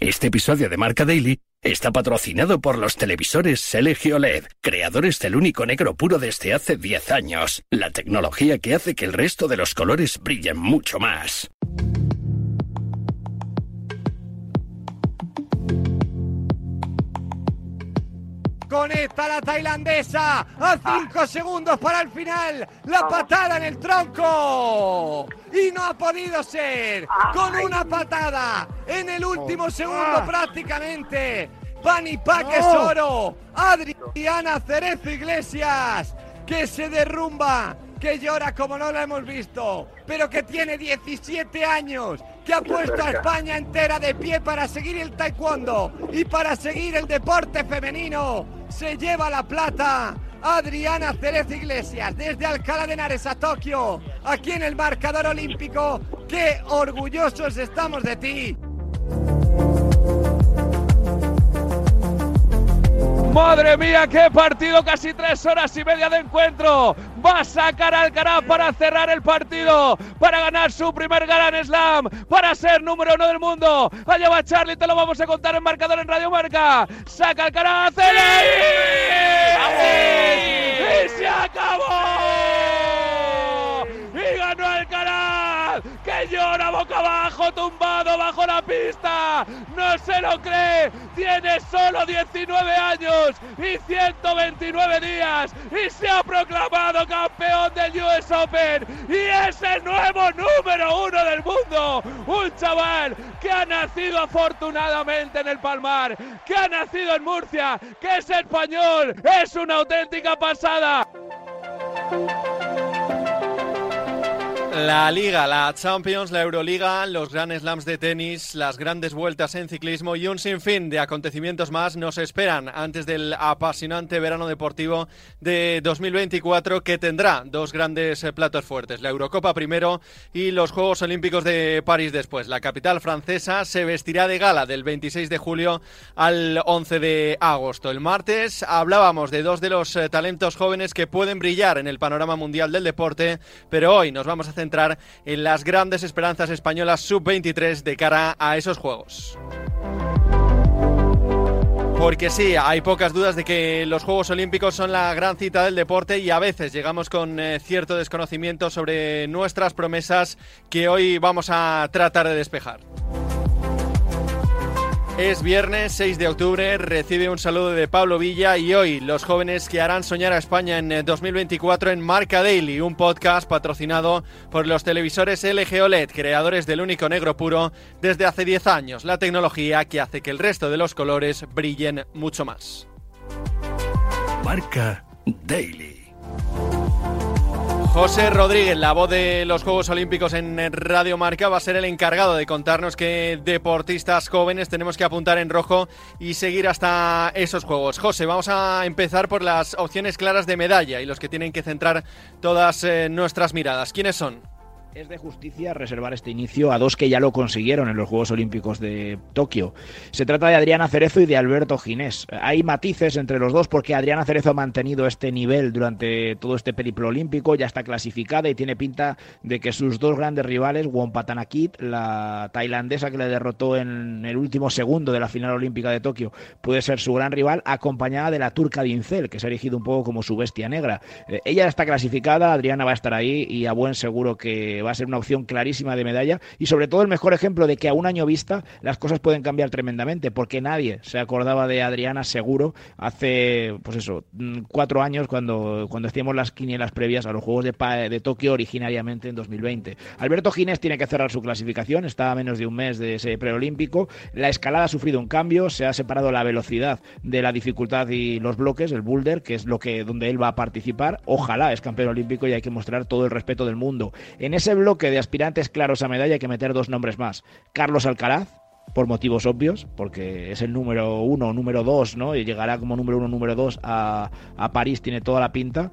Este episodio de Marca Daily está patrocinado por los televisores LG OLED, creadores del único negro puro desde hace 10 años, la tecnología que hace que el resto de los colores brillen mucho más. Conecta la tailandesa a 5 segundos para el final. La patada en el tronco. Y no ha podido ser. Con una patada en el último segundo prácticamente. Pani es oro. Adriana Cerezo Iglesias. Que se derrumba. Que llora como no la hemos visto. Pero que tiene 17 años que ha puesto a España entera de pie para seguir el taekwondo y para seguir el deporte femenino. Se lleva la plata Adriana Cerez Iglesias desde Alcalá de Henares a Tokio, aquí en el marcador olímpico. ¡Qué orgullosos estamos de ti! Madre mía, qué partido, casi tres horas y media de encuentro. Va a sacar Alcaraz para cerrar el partido, para ganar su primer Gran Slam, para ser número uno del mundo. Allá va Charlie, te lo vamos a contar en marcador en Radio Marca. Saca Alcaraz, ¡Y se acabó! ¡Y ganó Alcaraz! Que llora boca abajo, tumbado bajo la pista. No se lo cree. Tiene solo 19 años y 129 días y se ha proclamado campeón del US Open y es el nuevo número uno del mundo. Un chaval que ha nacido afortunadamente en el Palmar, que ha nacido en Murcia, que es español. Es una auténtica pasada. La Liga, la Champions, la Euroliga, los Grand Slams de tenis, las grandes vueltas en ciclismo y un sinfín de acontecimientos más nos esperan antes del apasionante verano deportivo de 2024 que tendrá dos grandes eh, platos fuertes, la Eurocopa primero y los Juegos Olímpicos de París después. La capital francesa se vestirá de gala del 26 de julio al 11 de agosto. El martes hablábamos de dos de los eh, talentos jóvenes que pueden brillar en el panorama mundial del deporte, pero hoy nos vamos a centrar en las grandes esperanzas españolas sub-23 de cara a esos Juegos. Porque sí, hay pocas dudas de que los Juegos Olímpicos son la gran cita del deporte y a veces llegamos con eh, cierto desconocimiento sobre nuestras promesas que hoy vamos a tratar de despejar. Es viernes 6 de octubre, recibe un saludo de Pablo Villa y hoy los jóvenes que harán soñar a España en 2024 eh, en Marca Daily, un podcast patrocinado por los televisores LG OLED, creadores del único negro puro desde hace 10 años, la tecnología que hace que el resto de los colores brillen mucho más. Marca Daily. José Rodríguez, la voz de los Juegos Olímpicos en Radio Marca, va a ser el encargado de contarnos qué deportistas jóvenes tenemos que apuntar en rojo y seguir hasta esos Juegos. José, vamos a empezar por las opciones claras de medalla y los que tienen que centrar todas eh, nuestras miradas. ¿Quiénes son? Es de justicia reservar este inicio a dos que ya lo consiguieron en los Juegos Olímpicos de Tokio. Se trata de Adriana Cerezo y de Alberto Ginés. Hay matices entre los dos porque Adriana Cerezo ha mantenido este nivel durante todo este periplo olímpico, ya está clasificada y tiene pinta de que sus dos grandes rivales, Patanakit, la tailandesa que le derrotó en el último segundo de la final olímpica de Tokio, puede ser su gran rival, acompañada de la turca Dincel, que se ha erigido un poco como su bestia negra. Eh, ella está clasificada, Adriana va a estar ahí y a buen seguro que va a ser una opción clarísima de medalla y sobre todo el mejor ejemplo de que a un año vista las cosas pueden cambiar tremendamente porque nadie se acordaba de Adriana seguro hace pues eso mm, cuatro años cuando, cuando hacíamos las quinielas previas a los Juegos de, de Tokio originariamente en 2020. Alberto Ginés tiene que cerrar su clasificación, está a menos de un mes de ese preolímpico, la escalada ha sufrido un cambio, se ha separado la velocidad de la dificultad y los bloques, el boulder, que es lo que donde él va a participar, ojalá es campeón olímpico y hay que mostrar todo el respeto del mundo. En ese bloque de aspirantes claros a medalla hay que meter dos nombres más. Carlos Alcaraz, por motivos obvios, porque es el número uno, número dos, ¿no? Y llegará como número uno, número dos a, a París, tiene toda la pinta.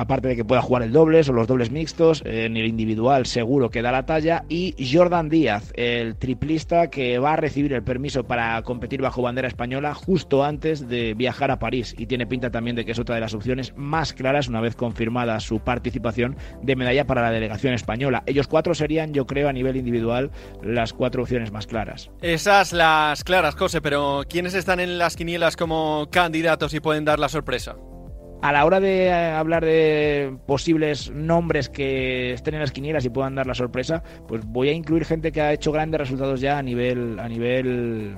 Aparte de que pueda jugar el dobles o los dobles mixtos, en el individual seguro que da la talla, y Jordan Díaz, el triplista que va a recibir el permiso para competir bajo bandera española justo antes de viajar a París, y tiene pinta también de que es otra de las opciones más claras una vez confirmada su participación de medalla para la delegación española. Ellos cuatro serían, yo creo, a nivel individual, las cuatro opciones más claras. Esas las claras, José, pero ¿quiénes están en las quinielas como candidatos y pueden dar la sorpresa? A la hora de eh, hablar de posibles nombres que estén en las quinielas y puedan dar la sorpresa, pues voy a incluir gente que ha hecho grandes resultados ya a nivel a nivel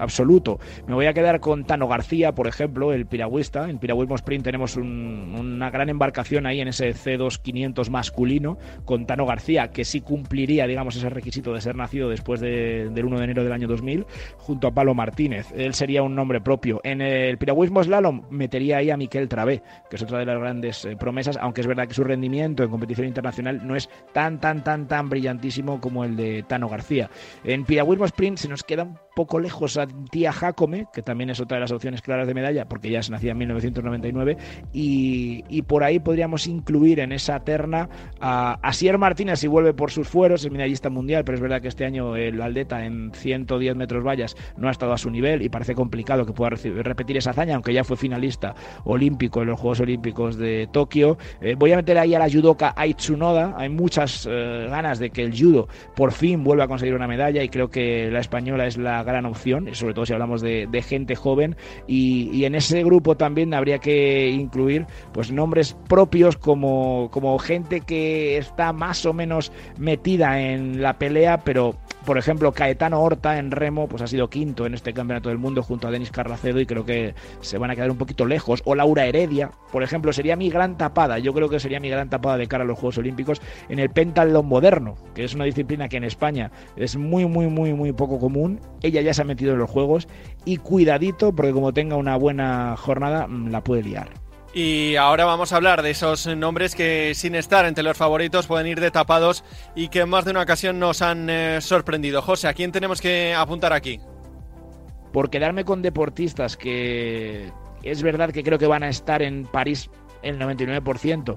absoluto. Me voy a quedar con Tano García, por ejemplo, el piragüista. En Piragüismo Sprint tenemos una gran embarcación ahí en ese C2 500 masculino con Tano García, que sí cumpliría, digamos, ese requisito de ser nacido después del 1 de enero del año 2000, junto a Pablo Martínez. Él sería un nombre propio. En el piragüismo slalom metería ahí a Miquel Que es otra de las grandes eh, promesas, aunque es verdad que su rendimiento en competición internacional no es tan, tan, tan, tan brillantísimo como el de Tano García. En piragüismo sprint se nos queda un poco lejos a Tía Jacome, que también es otra de las opciones claras de medalla, porque ya se nacía en 1999, y, por ahí podríamos incluir en esa terna a Asier Martínez si vuelve por sus fueros, es medallista mundial, pero es verdad que este año el Aldeta en 110 metros vallas no ha estado a su nivel y parece complicado que pueda repetir esa hazaña, aunque ya fue finalista olímpico en los Juegos Olímpicos de Tokio. Eh, voy a meter ahí a la judoka Aitsunoda, hay muchas eh, ganas de que el judo por fin vuelva a conseguir una medalla y creo que la española es la gran opción, sobre todo si hablamos de, gente joven, y, en ese grupo también habría que incluir pues nombres propios como, como gente que está más o menos metida en la pelea, pero por ejemplo, Caetano Horta en remo pues ha sido quinto en este campeonato del mundo junto a Denis Carracedo y creo que se van a quedar un poquito lejos. O Laura Heredia, por ejemplo, sería mi gran tapada. Yo creo que sería mi gran tapada de cara a los Juegos Olímpicos en el pentatlón moderno, que es una disciplina que en España es muy, muy, muy, muy poco común. Ella ya se ha metido en los Juegos y cuidadito porque como tenga una buena jornada mm, la puede liar. Y ahora vamos a hablar de esos nombres que sin estar entre los favoritos pueden ir de tapados y que en más de una ocasión nos han eh, sorprendido. José, ¿a quién tenemos que apuntar aquí? Por quedarme con deportistas que es verdad que creo que van a estar en París el 99%,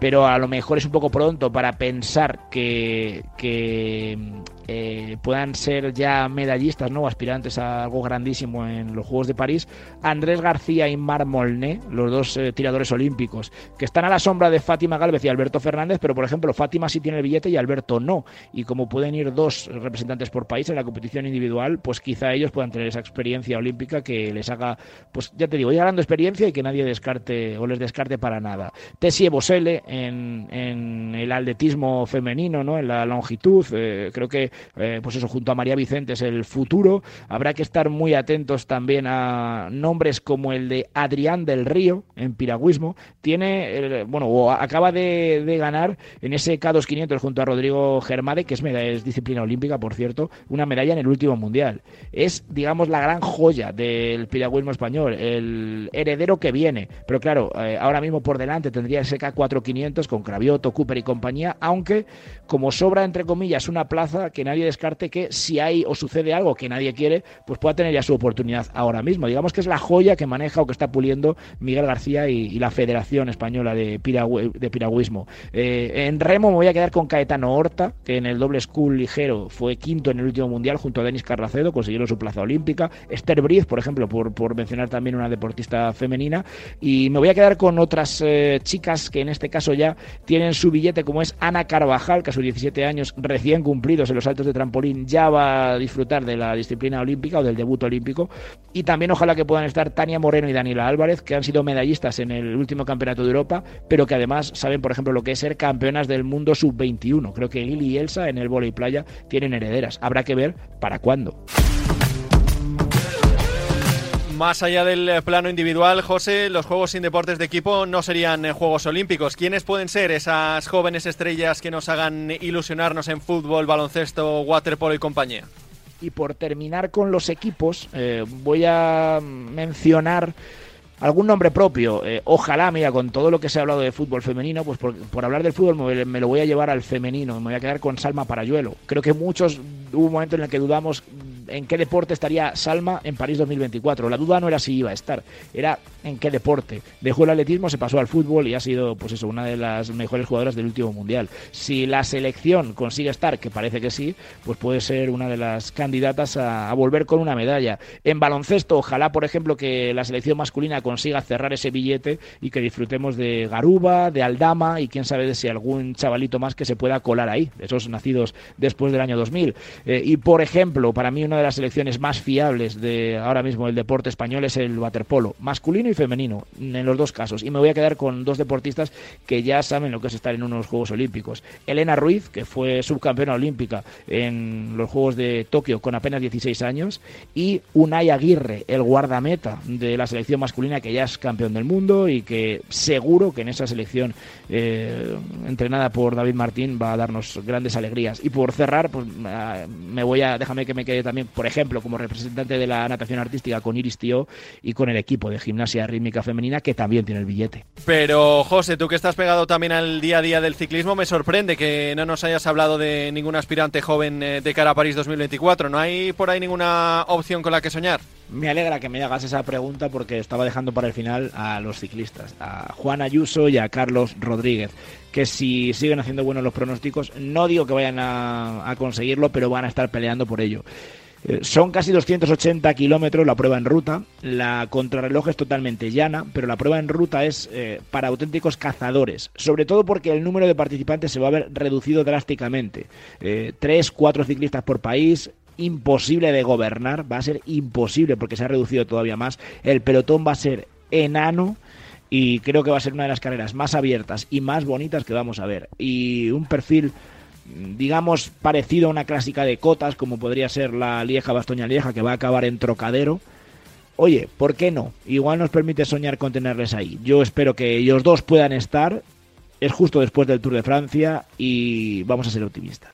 pero a lo mejor es un poco pronto para pensar que, que eh, puedan ser ya medallistas ¿no? aspirantes a algo grandísimo en los Juegos de París, Andrés García y Mar Molné, los dos eh, tiradores olímpicos, que están a la sombra de Fátima Galvez y Alberto Fernández, pero por ejemplo Fátima sí tiene el billete y Alberto no, y como pueden ir dos representantes por país en la competición individual, pues quizá ellos puedan tener esa experiencia olímpica que les haga, pues ya te digo, ir ganando experiencia y que nadie descarte o les descarte para nada. Tessie Bosele en, en el atletismo femenino, ¿no? en la longitud, eh, creo que eh, pues eso, junto a María Vicente es el futuro. Habrá que estar muy atentos también a nombres como el de Adrián del Río en piragüismo. Tiene, bueno, o acaba de, ganar en ese K2500 junto a Rodrigo Germade, que es, es disciplina olímpica, por cierto, una medalla en el último mundial. Es, digamos, la gran joya del piragüismo español, el heredero que viene. Pero claro, eh, ahora mismo por delante tendría ese K4500 con Cravioto, Cooper y compañía, aunque como sobra, entre comillas, una plaza que nadie descarte que si hay o sucede algo que nadie quiere, pues pueda tener ya su oportunidad ahora mismo. Digamos que es la joya que maneja o que está puliendo Miguel García y, la Federación Española de, de Piragüismo. Eh, en remo me voy a quedar con Caetano Horta, que en el doble school ligero fue quinto en el último mundial junto a Denis Carracedo, consiguieron su plaza olímpica. Esther Briz, por ejemplo, por, mencionar también una deportista femenina. Y me voy a quedar con otras eh, chicas que en este caso ya tienen su billete, como es Ana Carvajal, que a sus 17 años recién cumplidos en los de trampolín ya va a disfrutar de la disciplina olímpica o del debut olímpico. Y también ojalá que puedan estar Tania Moreno y Daniela Álvarez, que han sido medallistas en el último campeonato de Europa, pero que además saben, por ejemplo, lo que es ser campeonas del mundo sub-21. Creo que Lili y Elsa en el y playa tienen herederas. Habrá que ver para cuándo. Más allá del eh, plano individual, José, los Juegos sin deportes de equipo no serían eh, Juegos Olímpicos. ¿Quiénes pueden ser esas jóvenes estrellas que nos hagan ilusionarnos en fútbol, baloncesto, waterpolo y compañía? Y por terminar con los equipos, eh, voy a mencionar algún nombre propio. ojalá, mira, con todo lo que se ha hablado de fútbol femenino, pues por, hablar del fútbol me, me, lo voy a llevar al femenino, me voy a quedar con Salma Parayuelo. Creo que muchos hubo un momento en el que dudamos en qué deporte estaría Salma en París 2024. La duda no era si iba a estar, era en qué deporte. Dejó el atletismo, se pasó al fútbol y ha sido, pues eso, una de las mejores jugadoras del último mundial. Si la selección consigue estar, que parece que sí, pues puede ser una de las candidatas a, volver con una medalla. En baloncesto, ojalá, por ejemplo, que la selección masculina consiga cerrar ese billete y que disfrutemos de Garuba, de Aldama y quién sabe de si algún chavalito más que se pueda colar ahí, esos nacidos después del año 2000. Eh, y por ejemplo, para mí una de las selecciones más fiables de ahora mismo el deporte español es el waterpolo, masculino y femenino, en los dos casos. Y me voy a quedar con dos deportistas que ya saben lo que es estar en unos Juegos Olímpicos. Elena Ruiz, que fue subcampeona olímpica en los Juegos de Tokio con apenas 16 años, y Unai Aguirre, el guardameta de la selección masculina que ya es campeón del mundo y que seguro que en esa selección eh, entrenada por David Martín va a darnos grandes alegrías. Y por cerrar, pues me voy a, déjame que me quede también, por ejemplo, como representante de la natación artística con Iris Tío y con el equipo de gimnasia rítmica femenina que también tiene el billete. Pero José, tú que estás pegado también al día a día del ciclismo, me sorprende que no nos hayas hablado de ningún aspirante joven eh, de cara a París 2024. ¿No hay por ahí ninguna opción con la que soñar? Me alegra que me hagas esa pregunta porque estaba dejando para el final a los ciclistas, a Juan Ayuso y a Carlos Rodríguez, que si siguen haciendo buenos los pronósticos, no digo que vayan a, conseguirlo, pero van a estar peleando por ello. Eh, son casi 280 kilómetros la prueba en ruta. La contrarreloj es totalmente llana, pero la prueba en ruta es eh, para auténticos cazadores. Sobre todo porque el número de participantes se va a ver reducido drásticamente. Eh, tres, cuatro ciclistas por país, imposible de gobernar, va a ser imposible porque se ha reducido todavía más. El pelotón va a ser enano y creo que va a ser una de las carreras más abiertas y más bonitas que vamos a ver. Y un perfil digamos parecido a una clásica de cotas como podría ser la Lieja Bastoña Lieja que va a acabar en Trocadero. Oye, ¿por qué no? Igual nos permite soñar con tenerles ahí. Yo espero que ellos dos puedan estar. Es justo después del Tour de Francia y vamos a ser optimistas.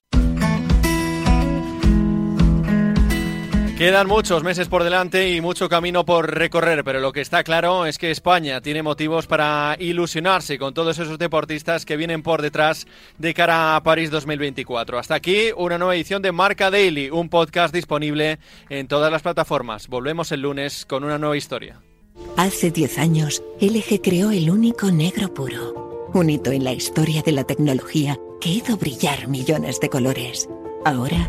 Quedan muchos meses por delante y mucho camino por recorrer, pero lo que está claro es que España tiene motivos para ilusionarse con todos esos deportistas que vienen por detrás de cara a París 2024. Hasta aquí una nueva edición de Marca Daily, un podcast disponible en todas las plataformas. Volvemos el lunes con una nueva historia. Hace 10 años, LG creó el único negro puro, un hito en la historia de la tecnología que hizo brillar millones de colores. Ahora,